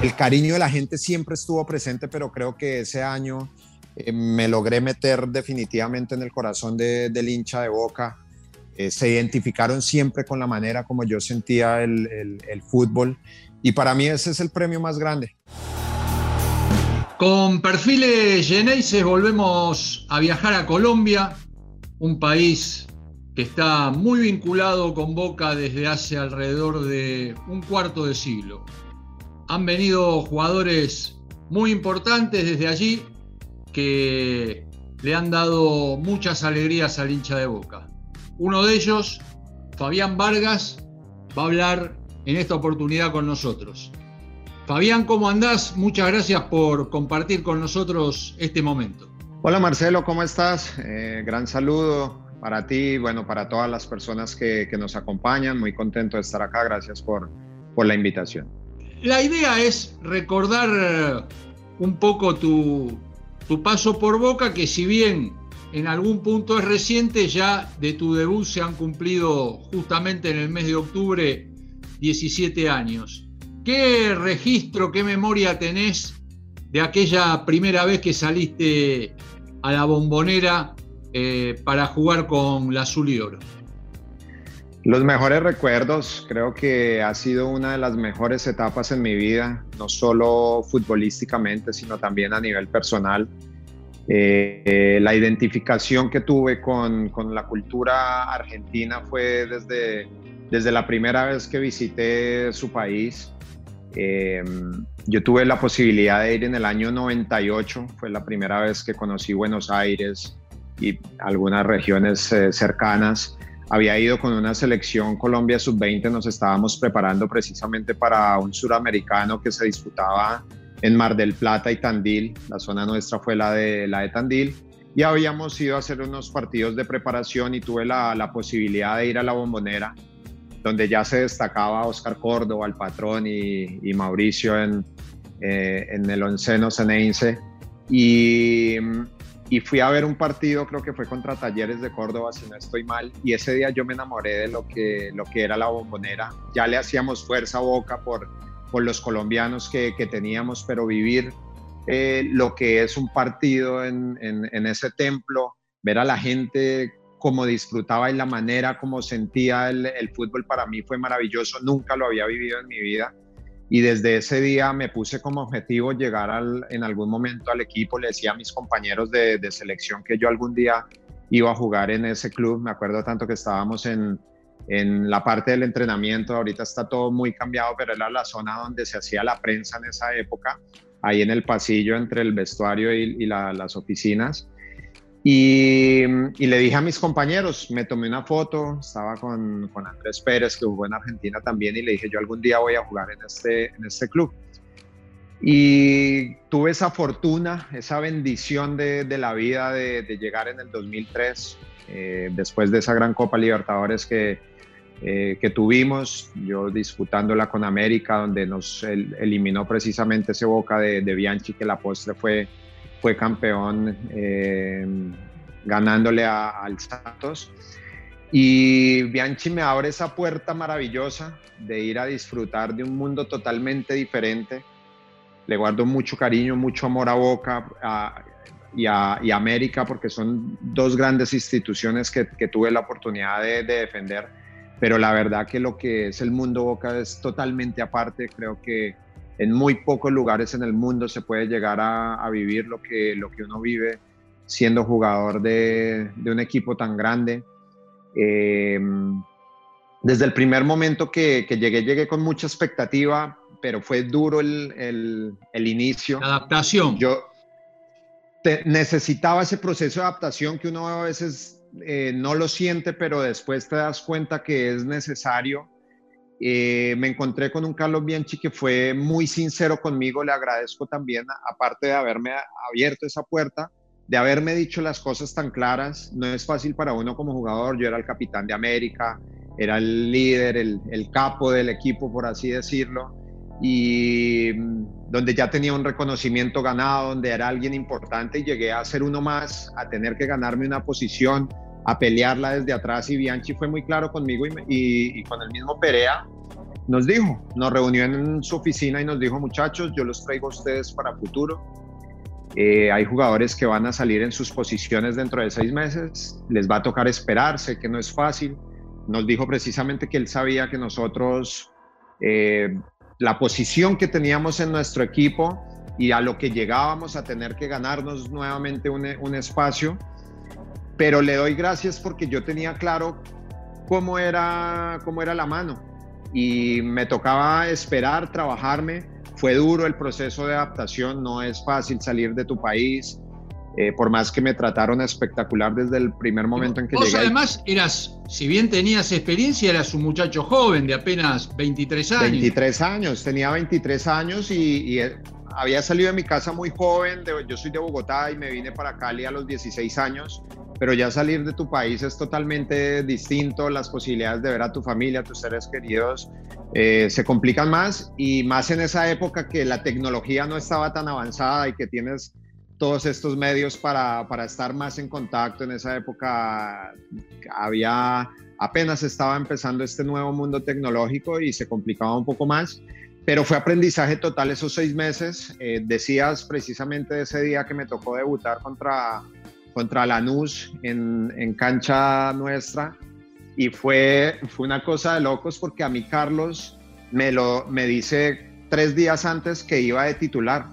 El cariño de la gente siempre estuvo presente, pero creo que ese año eh, me logré meter definitivamente en el corazón del hincha de Boca. Eh, se identificaron siempre con la manera como yo sentía el, el fútbol y para mí ese es el premio más grande. Con perfiles Geneises volvemos a viajar a Colombia, un país que está muy vinculado con Boca desde hace alrededor de un cuarto de siglo. Han venido jugadores muy importantes desde allí que le han dado muchas alegrías al hincha de Boca. Uno de ellos, Fabián Vargas, va a hablar en esta oportunidad con nosotros. Fabián, ¿cómo andás? Muchas gracias por compartir con nosotros este momento. Hola Marcelo, ¿cómo estás? Eh, gran saludo para ti, bueno, para todas las personas que, nos acompañan. Muy contento de estar acá. Gracias por, por la invitación. La idea es recordar eh, un poco tu, tu paso por Boca, que si bien en algún punto es reciente, ya de tu debut se han cumplido justamente en el mes de octubre 17 años. ¿Qué registro, qué memoria tenés de aquella primera vez que saliste a la bombonera eh, para jugar con la azul y oro? Los mejores recuerdos, creo que ha sido una de las mejores etapas en mi vida, no solo futbolísticamente, sino también a nivel personal. Eh, la identificación que tuve con, con, la cultura argentina fue desde, desde la primera vez que visité su país. Eh, yo tuve la posibilidad de ir en el año 98, fue la primera vez que conocí Buenos Aires y algunas regiones eh, cercanas. Había ido con una selección Colombia Sub-20, nos estábamos preparando precisamente para un suramericano que se disputaba en Mar del Plata y Tandil. La zona nuestra fue la de, la de Tandil. Y habíamos ido a hacer unos partidos de preparación y tuve la, la posibilidad de ir a la bombonera donde ya se destacaba Oscar Córdoba, el patrón, y, Mauricio en, eh, en, el onceno ceneice. Y, y, fui a ver un partido, creo que fue contra Talleres de Córdoba, si no estoy mal, y ese día yo me enamoré de lo que, lo que era la bombonera. Ya le hacíamos fuerza a boca por, por los colombianos que, que teníamos, pero vivir eh, lo que es un partido en, en, ese templo, ver a la gente cómo disfrutaba y la manera como sentía el, fútbol para mí fue maravilloso, nunca lo había vivido en mi vida y desde ese día me puse como objetivo llegar en algún momento al equipo, le decía a mis compañeros de, selección que yo algún día iba a jugar en ese club, me acuerdo tanto que estábamos en, la parte del entrenamiento, ahorita está todo muy cambiado, pero era la zona donde se hacía la prensa en esa época, ahí en el pasillo entre el vestuario y, las oficinas. Y, le dije a mis compañeros, me tomé una foto, estaba con, con, Andrés Pérez, que jugó en Argentina también, y le dije, yo algún día voy a jugar en este, en este club. Y tuve esa fortuna, esa bendición de, de la vida de, de, llegar en el 2003, eh, después de esa gran Copa Libertadores que, eh, que tuvimos, yo disputándola con América, donde nos eliminó precisamente ese Boca de, de Bianchi, que la postre fue fue campeón eh, ganándole al Santos. Y Bianchi me abre esa puerta maravillosa de ir a disfrutar de un mundo totalmente diferente. Le guardo mucho cariño, mucho amor a Boca y, a, América porque son dos grandes instituciones que, tuve la oportunidad de, defender. Pero la verdad que lo que es el mundo Boca es totalmente aparte. Creo que en muy pocos lugares en el mundo se puede llegar a, vivir lo que, lo que uno vive siendo jugador de, un equipo tan grande. Eh, desde el primer momento que, llegué, llegué con mucha expectativa, pero fue duro el, inicio. adaptación. Yo necesitaba ese proceso de adaptación que uno a veces eh, no lo siente, pero después te das cuenta que es necesario eh, me encontré con un Carlos Bianchi que fue muy sincero conmigo, le agradezco también, aparte de haberme abierto esa puerta, de haberme dicho las cosas tan claras. No es fácil para uno como jugador, yo era el capitán de América, era el líder, el, el capo del equipo, por así decirlo, y mm, donde ya tenía un reconocimiento ganado, donde era alguien importante y llegué a ser uno más, a tener que ganarme una posición a pelearla desde atrás y Bianchi fue muy claro conmigo y, con el mismo Perea nos dijo, nos reunió en su oficina y nos dijo, muchachos, yo los traigo a ustedes para futuro. Eh, hay jugadores que van a salir en sus posiciones dentro de seis meses, les va a tocar esperar, sé que no es fácil. Nos dijo precisamente que él sabía que nosotros, eh, la posición que teníamos en nuestro equipo y a lo que llegábamos a tener que ganarnos nuevamente un, un espacio, pero le doy gracias porque yo tenía claro cómo era, cómo era la mano y me tocaba esperar, trabajarme. Fue duro el proceso de adaptación, no es fácil salir de tu país, eh, por más que me trataron espectacular desde el primer momento en que Vos además eras, si bien tenías experiencia, eras un muchacho joven de apenas 23 años. 23 años, tenía 23 años y, eh, había salido de mi casa muy joven, yo soy de Bogotá y me vine para Cali a los 16 años pero ya salir de tu país es totalmente distinto, las posibilidades de ver a tu familia, a tus seres queridos, eh, se complican más y más en esa época que la tecnología no estaba tan avanzada y que tienes todos estos medios para, para estar más en contacto. En esa época había, apenas estaba empezando este nuevo mundo tecnológico y se complicaba un poco más pero fue aprendizaje total esos seis meses. Eh, decías precisamente ese día que me tocó debutar contra, contra Lanús en, en cancha nuestra y fue, fue una cosa de locos porque a mí Carlos me, lo, me dice tres días antes que iba de titular.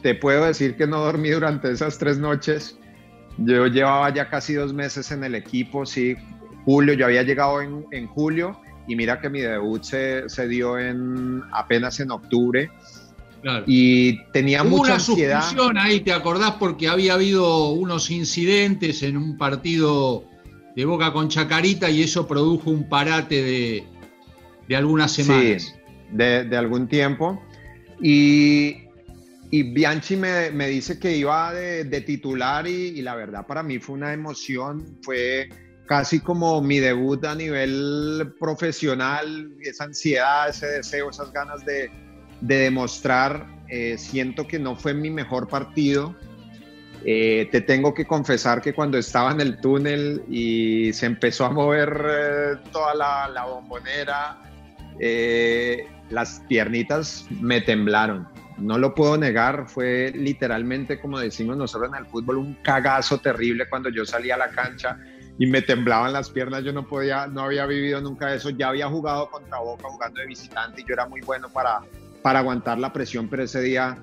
Te puedo decir que no dormí durante esas tres noches. Yo llevaba ya casi dos meses en el equipo, sí. Julio, yo había llegado en, en julio y mira que mi debut se, se dio en, apenas en octubre y tenía Hubo mucha una suspensión ahí, ¿te acordás? Porque había habido unos incidentes en un partido de Boca con Chacarita y eso produjo un parate de, de algunas semanas. Sí, de, algún tiempo. Y, y Bianchi me, me, dice que iba de, de titular y, y, la verdad para mí fue una emoción, fue casi como mi debut a nivel profesional, esa ansiedad, ese deseo, esas ganas de, de demostrar, eh, siento que no fue mi mejor partido. Eh, te tengo que confesar que cuando estaba en el túnel y se empezó a mover eh, toda la, bombonera, las piernitas me temblaron. No lo puedo negar, fue literalmente, como decimos nosotros en el fútbol, un cagazo terrible cuando yo salí a la cancha y me temblaban las piernas. Yo no podía, no había vivido nunca eso. Ya había jugado contra Boca, jugando de visitante y yo era muy bueno para, para aguantar la presión, pero ese día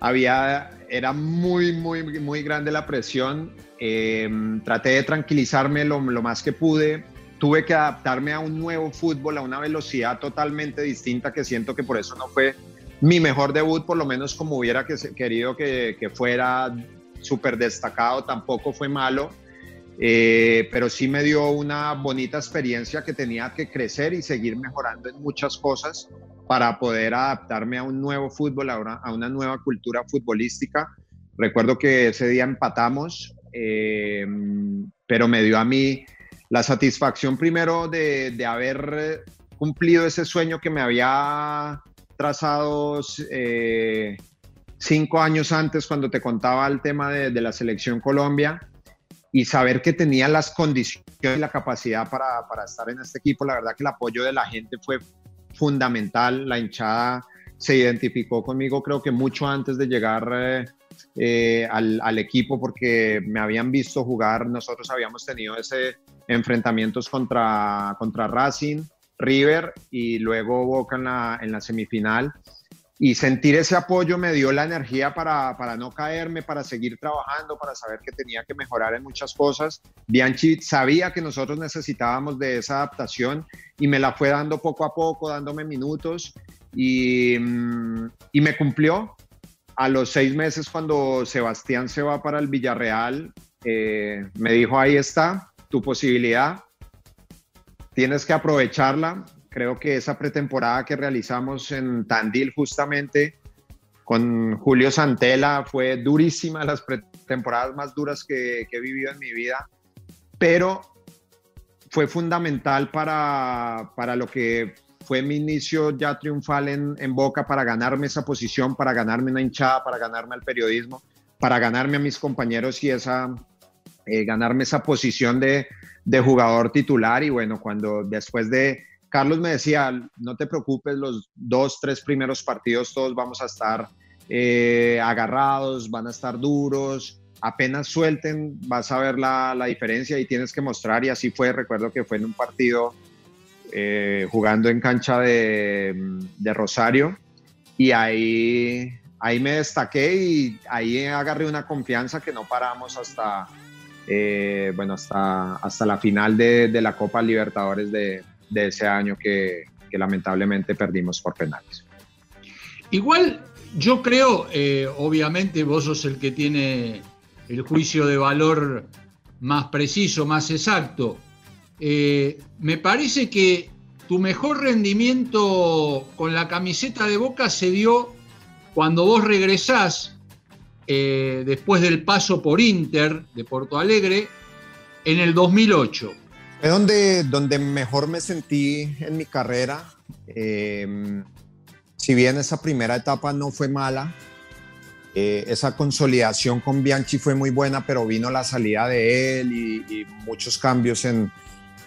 había, era muy, muy, muy grande la presión. Em, traté de tranquilizarme lo, lo, más que pude. Tuve que adaptarme a un nuevo fútbol, a una velocidad totalmente distinta que siento que por eso no fue mi mejor debut, por lo menos como hubiera que, querido que, que fuera súper destacado, tampoco fue malo. Eh, pero sí me dio una bonita experiencia que tenía que crecer y seguir mejorando en muchas cosas para poder adaptarme a un nuevo fútbol, a una, a una nueva cultura futbolística. Recuerdo que ese día empatamos, eh, pero me dio a mí la satisfacción primero de, haber cumplido ese sueño que me había trazado eh, cinco años antes cuando te contaba el tema de, la selección Colombia y saber que tenía las condiciones y la capacidad para, para estar en este equipo. La verdad que el apoyo de la gente fue fundamental. La hinchada se identificó conmigo creo que mucho antes de llegar eh, eh, al, al, equipo porque me habían visto jugar. Nosotros habíamos tenido ese enfrentamientos contra, contra Racing, River y luego Boca en la, en la semifinal. Y sentir ese apoyo me dio la energía para, para, no caerme, para seguir trabajando, para saber que tenía que mejorar en muchas cosas. Bianchi sabía que nosotros necesitábamos de esa adaptación y me la fue dando poco a poco, dándome minutos y, mm, y me cumplió. A los seis meses cuando Sebastián se va para el Villarreal, eh, me dijo, ahí está tu posibilidad, tienes que aprovecharla. Creo que esa pretemporada que realizamos en Tandil justamente con Julio Santela fue durísima, las pretemporadas más duras que, que he vivido en mi vida, pero fue fundamental para, para lo que fue mi inicio ya triunfal en, en, Boca para ganarme esa posición, para ganarme una hinchada, para ganarme al periodismo, para ganarme a mis compañeros y esa, eh, ganarme esa posición de, de, jugador titular. Y bueno, cuando después de Carlos me decía, no te preocupes, los dos, tres primeros partidos todos vamos a estar eh, agarrados, van a estar duros, apenas suelten, vas a ver la, la, diferencia y tienes que mostrar, y así fue, recuerdo que fue en un partido eh, jugando en cancha de, de, Rosario, y ahí, ahí me destaqué y ahí agarré una confianza que no paramos hasta, eh, bueno, hasta, hasta la final de, de la Copa Libertadores de, de ese año que, lamentablemente perdimos por penales. Igual yo creo, eh, obviamente vos sos el que tiene el juicio de valor más preciso, más exacto. Eh, me parece que tu mejor rendimiento con la camiseta de Boca se dio cuando vos regresás eh, después del paso por Inter de Porto Alegre en el 2008. Es donde, donde mejor me sentí en mi carrera. Eh, si bien esa primera etapa no fue mala, eh, esa consolidación con Bianchi fue muy buena, pero vino la salida de él y, muchos cambios en,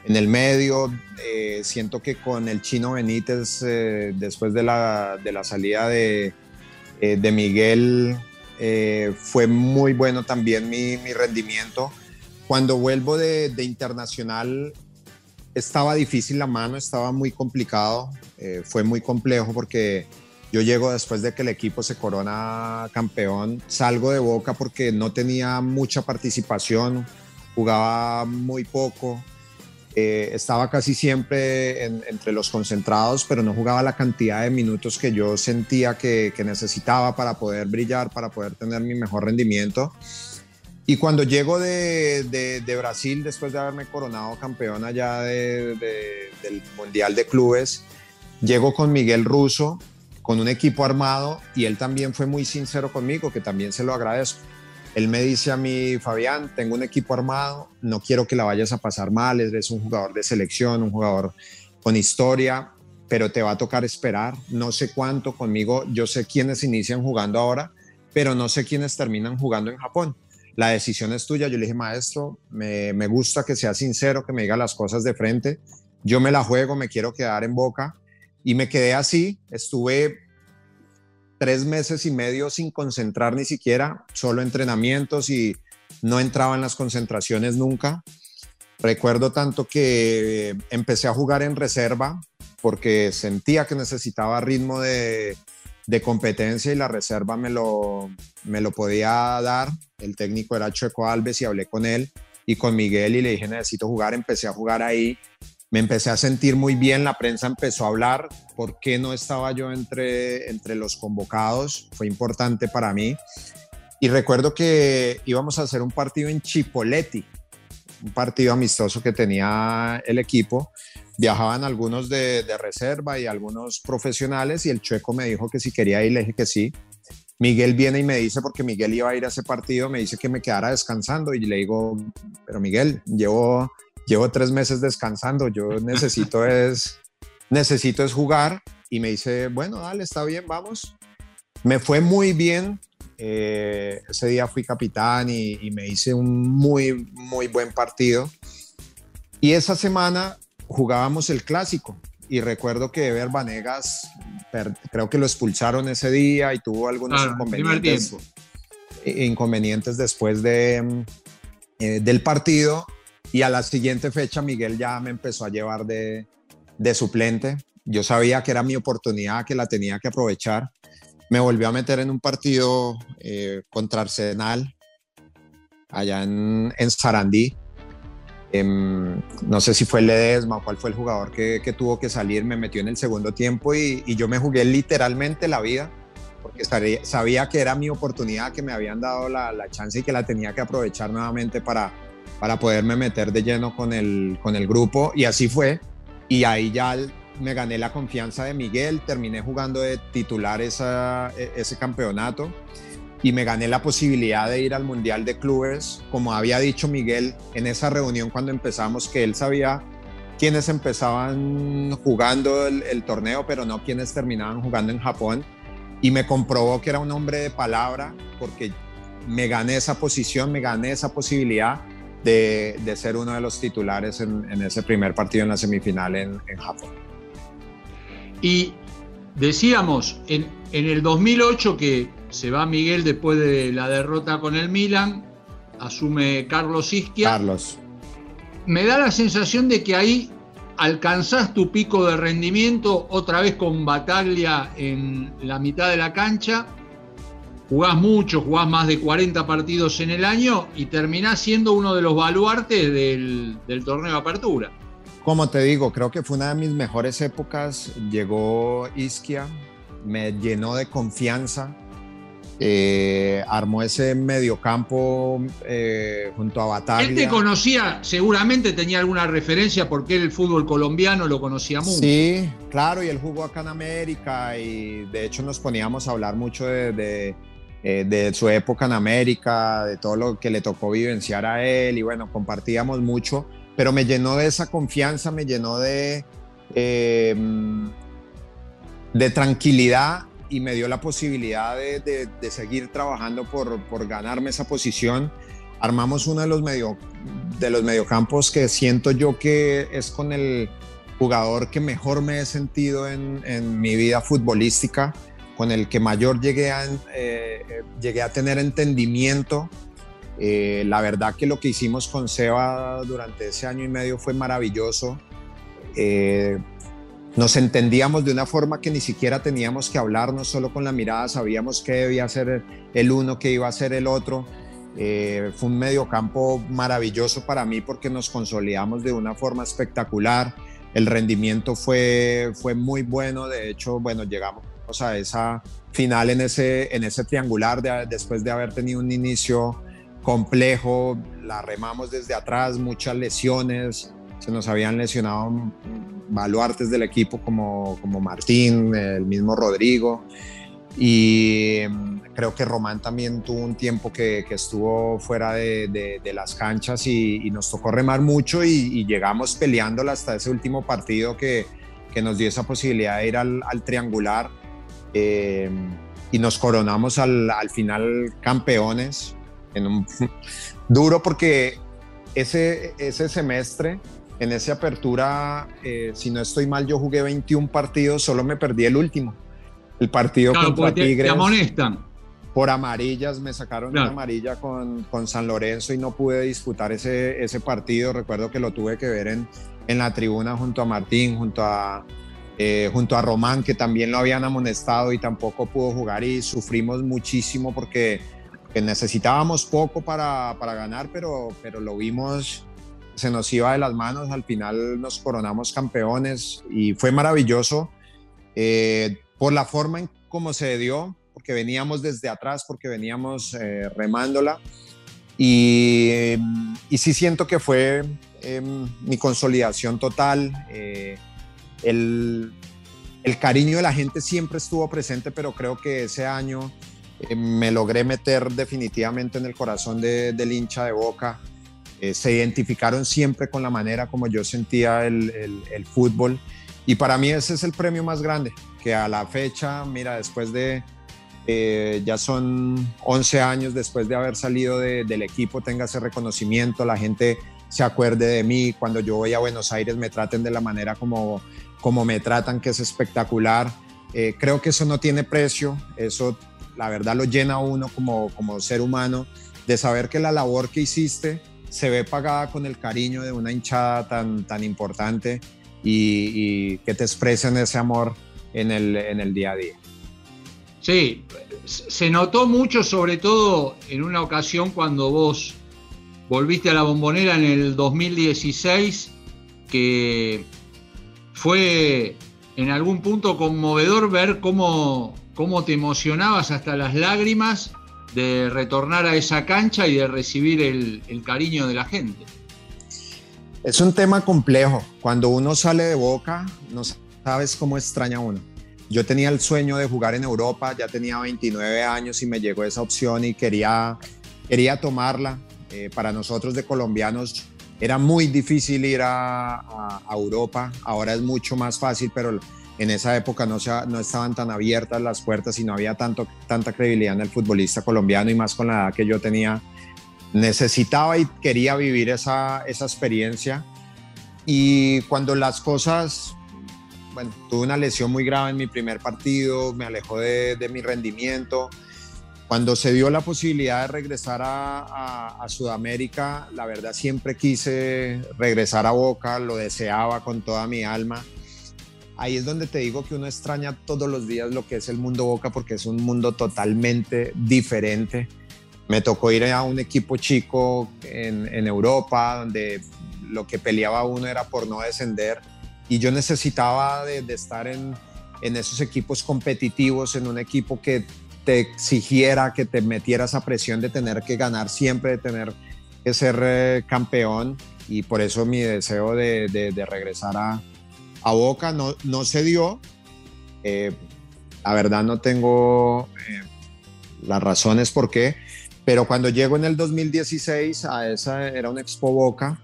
en el medio. Eh, siento que con el chino Benítez, eh, después de la, de la salida de, de Miguel, fue muy bueno también mi, mi rendimiento. Cuando vuelvo de, de, internacional, estaba difícil la mano, estaba muy complicado, fue muy complejo porque yo llego después de que el equipo se corona campeón, salgo de Boca porque no tenía mucha participación, jugaba muy poco, eh, estaba casi siempre entre los concentrados, pero no jugaba la cantidad de minutos que yo sentía que, necesitaba para poder brillar, para poder tener mi mejor rendimiento. Y cuando llego de, de, Brasil, después de haberme coronado campeón allá del Mundial de Clubes, llego con Miguel Russo con un equipo armado y él también fue muy sincero conmigo, que también se lo agradezco. Él me dice a mí, Fabián, tengo un equipo armado, no quiero que la vayas a pasar mal, eres un jugador de selección, un jugador con historia, pero te va a tocar esperar, no sé cuánto conmigo, yo sé quiénes inician jugando ahora, pero no sé quiénes terminan jugando en Japón. La decisión es tuya. Yo le dije, maestro, me, me gusta que sea sincero, que me diga las cosas de frente. Yo me la juego, me quiero quedar en boca y me quedé así, estuve tres meses y medio sin concentrar ni siquiera, solo entrenamientos y no entraba en las concentraciones nunca. Recuerdo tanto que empecé a jugar en reserva porque sentía que necesitaba ritmo de, competencia y la reserva me lo, me lo podía dar. El técnico era Chueco Alves y hablé con él y con Miguel y le dije necesito jugar. Empecé a jugar ahí me empecé a sentir muy bien, la prensa empezó a hablar, ¿por qué no estaba yo entre, entre los convocados? Fue importante para mí. Y recuerdo que íbamos a hacer un partido en Chipoletti, un partido amistoso que tenía el equipo. Viajaban algunos de, de reserva y algunos profesionales y el chueco me dijo que si quería ir, le dije que sí. Miguel viene y me dice, porque Miguel iba a ir a ese partido, me dice que me quedara descansando y le digo, pero Miguel, llevo llevo tres meses descansando, yo necesito es, necesito es jugar. Y me dice, bueno, dale, está bien, vamos. Me fue muy bien. Eh, ese día fui capitán y, y, me hice un muy, muy buen partido. Y esa semana jugábamos el clásico. Y recuerdo que Ever Vanegas, creo que lo expulsaron ese día y tuvo algunos inconvenientes, inconvenientes después de, eh, del partido y a la siguiente fecha Miguel ya me empezó a llevar de, de suplente. Yo sabía que era mi oportunidad, que la tenía que aprovechar. Me volvió a meter en un partido eh, contra Arsenal, allá en, en Sarandí. Em, no sé si fue Ledesma cuál fue el jugador que, que, tuvo que salir, me metió en el segundo tiempo y, y yo me jugué literalmente la vida porque sabía, sabía, que era mi oportunidad, que me habían dado la, la chance y que la tenía que aprovechar nuevamente para, para poderme meter de lleno con el, con el grupo y así fue. Y ahí ya me gané la confianza de Miguel, terminé jugando de titular esa, e, ese campeonato y me gané la posibilidad de ir al Mundial de Clubes, como había dicho Miguel en esa reunión cuando empezamos, que él sabía quiénes empezaban jugando el, torneo, pero no quiénes terminaban jugando en Japón. Y me comprobó que era un hombre de palabra, porque me gané esa posición, me gané esa posibilidad de, ser uno de los titulares en, ese primer partido en la semifinal en, Japón. Y decíamos, en, en el 2008 que se va Miguel después de la derrota con el Milan, asume Carlos Isquia. Carlos. Me da la sensación de que ahí alcanzás tu pico de rendimiento otra vez con Bataglia en la mitad de la cancha, jugás mucho, jugás más de 40 partidos en el año y terminás siendo uno de los baluartes del, del torneo de apertura. Como te digo, creo que fue una de mis mejores épocas. Llegó Isquia, me llenó de confianza eh, armó ese mediocampo eh, junto a Bataglia. Él te conocía, seguramente tenía alguna referencia porque el fútbol colombiano lo conocía mucho. Sí, claro, y él jugó acá en América y de hecho nos poníamos a hablar mucho de, eh, su época en América, de todo lo que le tocó vivenciar a él y bueno, compartíamos mucho, pero me llenó de esa confianza, me llenó de, de tranquilidad y me dio la posibilidad de, seguir trabajando por, por, ganarme esa posición. Armamos uno de los, medio, de los mediocampos que siento yo que es con el jugador que mejor me he sentido en, en mi vida futbolística, con el que mayor llegué a, eh, llegué a tener entendimiento. Eh, la verdad que lo que hicimos con Seba durante ese año y medio fue maravilloso. Eh, nos entendíamos de una forma que ni siquiera teníamos que hablarnos solo con la mirada, sabíamos qué debía ser el uno, qué iba a ser el otro. Eh, fue un mediocampo maravilloso para mí porque nos consolidamos de una forma espectacular. El rendimiento fue, fue muy bueno, de hecho, bueno, llegamos a esa final en ese, en ese triangular después de haber tenido un inicio complejo, la remamos desde atrás, muchas lesiones, se nos habían lesionado baluartes del equipo como, como Martín, el mismo Rodrigo. Y mm, creo que Román también tuvo un tiempo que, que estuvo fuera de, de, las canchas y, nos tocó remar mucho y, llegamos peleándola hasta ese último partido que, que nos dio esa posibilidad de ir al, triangular. Eh, y nos coronamos al, al, final campeones. En un, duro porque ese, ese semestre en esa apertura, eh, si no estoy mal, yo jugué 21 partidos, solo me perdí el último. El partido contra Tigres. Te amonestan. Por amarillas, me sacaron una amarilla con, con, San Lorenzo y no pude disputar ese, ese partido. Recuerdo que lo tuve que ver en, en la tribuna junto a Martín, junto a, eh, junto a Román, que también lo habían amonestado y tampoco pudo jugar y sufrimos muchísimo porque necesitábamos poco para, para ganar, pero, pero lo vimos se nos iba de las manos, al final nos coronamos campeones y fue maravilloso eh, por la forma en cómo se dio, porque veníamos desde atrás, porque veníamos eh, remándola y, y, sí siento que fue em, mi consolidación total. Eh, el, el, cariño de la gente siempre estuvo presente, pero creo que ese año me logré meter definitivamente en el corazón del hincha de Boca. Eh, se identificaron siempre con la manera como yo sentía el, el, fútbol. Y para mí ese es el premio más grande, que a la fecha, mira, después de, eh, ya son 11 años después de haber salido del equipo, tenga ese reconocimiento, la gente se acuerde de mí, cuando yo voy a Buenos Aires me traten de la manera como, como me tratan, que es espectacular. Eh, creo que eso no tiene precio, eso la verdad lo llena uno como, como ser humano, de saber que la labor que hiciste se ve pagada con el cariño de una hinchada tan, tan importante y, que te expresen ese amor en el, en el día a día. Sí, se notó mucho, sobre todo en una ocasión cuando vos volviste a la bombonera en el 2016, que fue en algún punto conmovedor ver cómo, cómo te emocionabas hasta las lágrimas de retornar a esa cancha y de recibir el, cariño de la gente. Es un tema complejo. Cuando uno sale de boca, no sabes cómo extraña uno. Yo tenía el sueño de jugar en Europa, ya tenía 29 años y me llegó esa opción y quería, quería tomarla. Eh, para nosotros de colombianos era muy difícil ir a, a, Europa, ahora es mucho más fácil, pero en esa época no, se, no estaban tan abiertas las puertas y no había tanto, tanta credibilidad en el futbolista colombiano y más con la edad que yo tenía. Necesitaba y quería vivir esa, esa experiencia y cuando las cosas bueno, tuve una lesión muy grave en mi primer partido, me alejó de, de mi rendimiento. Cuando se dio la posibilidad de regresar a, a, Sudamérica, la verdad siempre quise regresar a Boca, lo deseaba con toda mi alma. Ahí es donde te digo que uno extraña todos los días lo que es el mundo Boca porque es un mundo totalmente diferente. Me tocó ir a un equipo chico en, Europa donde lo que peleaba uno era por no descender y yo necesitaba de, estar en, esos equipos competitivos, en un equipo que te exigiera, que te metiera esa presión de tener que ganar siempre, de tener que ser eh, campeón y por eso mi deseo de, de, regresar a, a, Boca no, no se dio. Eh, la verdad no tengo eh, las razones por qué, pero cuando llego en el 2016 a esa, era un Expo Boca,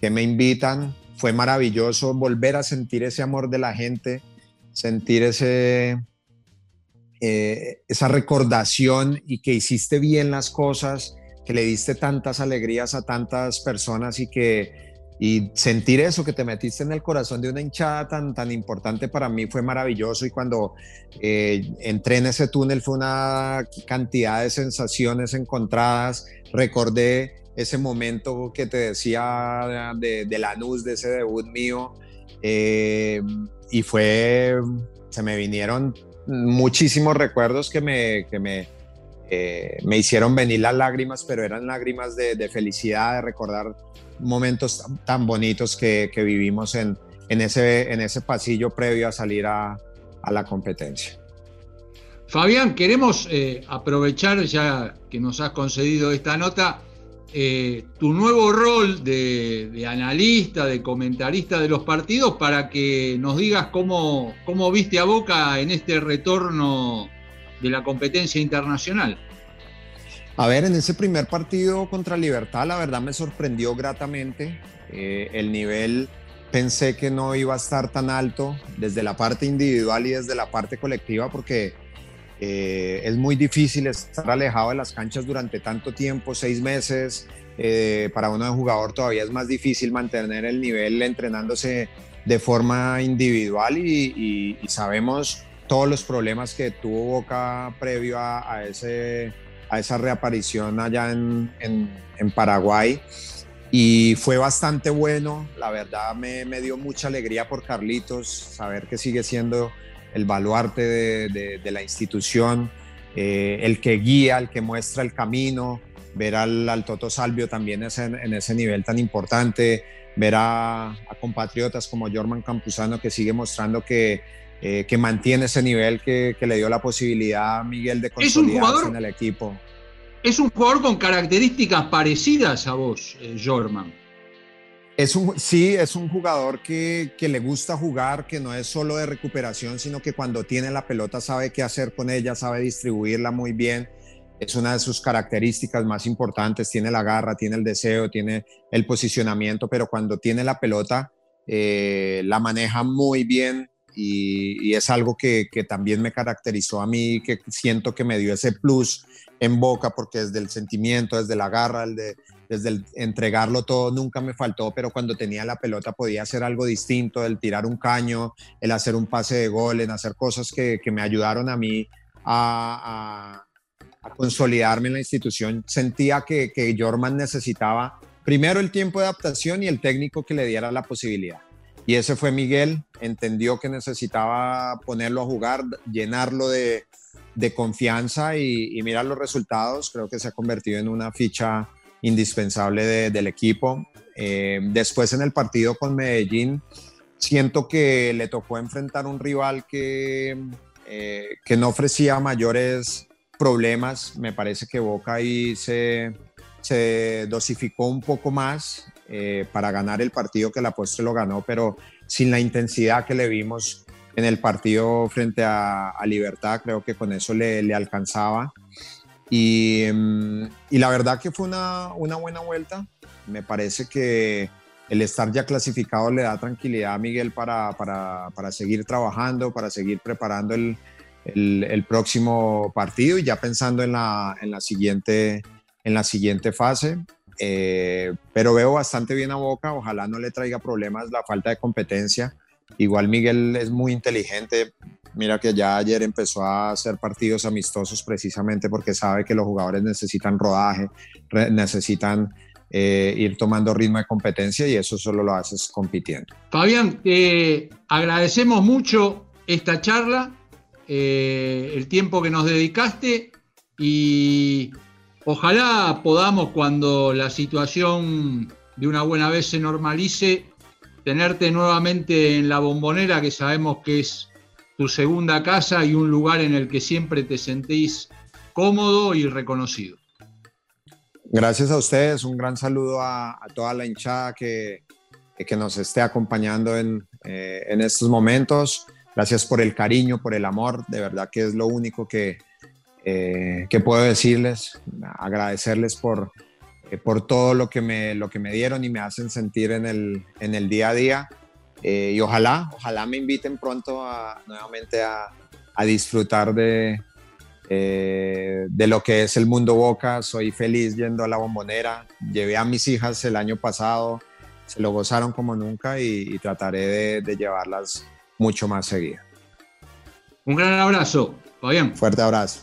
que me invitan, fue maravilloso volver a sentir ese amor de la gente, sentir ese, eh, esa recordación y que hiciste bien las cosas, que le diste tantas alegrías a tantas personas y que y sentir eso que te metiste en el corazón de una hinchada tan, tan importante para mí fue maravilloso. Y cuando eh, entré en ese túnel fue una cantidad de sensaciones encontradas, recordé ese momento que te decía de, de Lanús, de ese debut mío, eh, y fue, se me vinieron muchísimos recuerdos que me, que me, eh, me hicieron venir las lágrimas, pero eran lágrimas de, felicidad, de recordar momentos tan, bonitos que, vivimos en, ese, en ese pasillo previo a salir a, la competencia. Fabián, queremos eh, aprovechar ya que nos has concedido esta nota eh, tu nuevo rol de, analista, de comentarista de los partidos, para que nos digas cómo, cómo viste a Boca en este retorno de la competencia internacional. A ver, en ese primer partido contra Libertad, la verdad me sorprendió gratamente. Eh, el nivel pensé que no iba a estar tan alto desde la parte individual y desde la parte colectiva, porque eh, es muy difícil estar alejado de las canchas durante tanto tiempo, seis meses. Eh, para uno de jugador todavía es más difícil mantener el nivel entrenándose de forma individual y, sabemos todos los problemas que tuvo Boca previo a, ese, a esa reaparición allá en, en, Paraguay. Y fue bastante bueno, la verdad me, me dio mucha alegría por Carlitos, saber que sigue siendo el baluarte de, la institución, eh, el que guía, el que muestra el camino, ver al, Toto Salvio también en, ese nivel tan importante, ver a, compatriotas como Jorman Campuzano que sigue mostrando que, eh, que mantiene ese nivel que, le dio la posibilidad a Miguel de consolidarse en el equipo. Es un jugador con características parecidas a vos, eh, Jorman. Es un, sí, es un jugador que, le gusta jugar, que no es solo de recuperación, sino que cuando tiene la pelota sabe qué hacer con ella, sabe distribuirla muy bien. Es una de sus características más importantes. Tiene la garra, tiene el deseo, tiene el posicionamiento, pero cuando tiene la pelota eh, la maneja muy bien y, es algo que, también me caracterizó a mí, que siento que me dio ese plus en boca, porque desde el sentimiento, desde la garra, desde el entregarlo todo nunca me faltó, pero cuando tenía la pelota podía hacer algo distinto, el tirar un caño, el hacer un pase de gol, en hacer cosas que, me ayudaron a mí a, consolidarme en la institución. Sentía que, que Jorman necesitaba primero el tiempo de adaptación y el técnico que le diera la posibilidad. Y ese fue Miguel, entendió que necesitaba ponerlo a jugar, llenarlo de, confianza y, mirar los resultados. Creo que se ha convertido en una ficha indispensable del equipo. Eh, después en el partido con Medellín, siento que le tocó enfrentar un rival que, eh, que no ofrecía mayores problemas. Me parece que Boca ahí se, se dosificó un poco más eh, para ganar el partido que la postre lo ganó, pero sin la intensidad que le vimos en el partido frente a, Libertad, creo que con eso le, alcanzaba. Em, y, la verdad que fue una, buena vuelta. Me parece que el estar ya clasificado le da tranquilidad a Miguel para, seguir trabajando, para seguir preparando el, próximo partido y ya pensando en la, siguiente, en la siguiente fase. Eh, pero veo bastante bien a Boca, ojalá no le traiga problemas la falta de competencia. Igual Miguel es muy inteligente. Mira que ya ayer empezó a hacer partidos amistosos precisamente porque sabe que los jugadores necesitan rodaje, necesitan eh, ir tomando ritmo de competencia y eso solo lo haces compitiendo. Fabián, te agradecemos mucho esta charla, eh, el tiempo que nos dedicaste y ojalá podamos cuando la situación de una buena vez se normalice, tenerte nuevamente en la bombonera que sabemos que es tu segunda casa y un lugar en el que siempre te sentís cómodo y reconocido. Gracias a ustedes, un gran saludo a, toda la hinchada que, que nos esté acompañando en, eh, en, estos momentos. Gracias por el cariño, por el amor, de verdad que es lo único que, eh, que puedo decirles, agradecerles por, eh, por todo lo que, me, lo que me dieron y me hacen sentir en el, en el día a día. y ojalá, ojalá me inviten pronto a, nuevamente a, a disfrutar de, eh, de lo que es el mundo Boca. Soy feliz yendo a la bombonera. Llevé a mis hijas el año pasado, se lo gozaron como nunca y, trataré de, llevarlas mucho más seguido. Un gran abrazo, Fabián. Fuerte abrazo.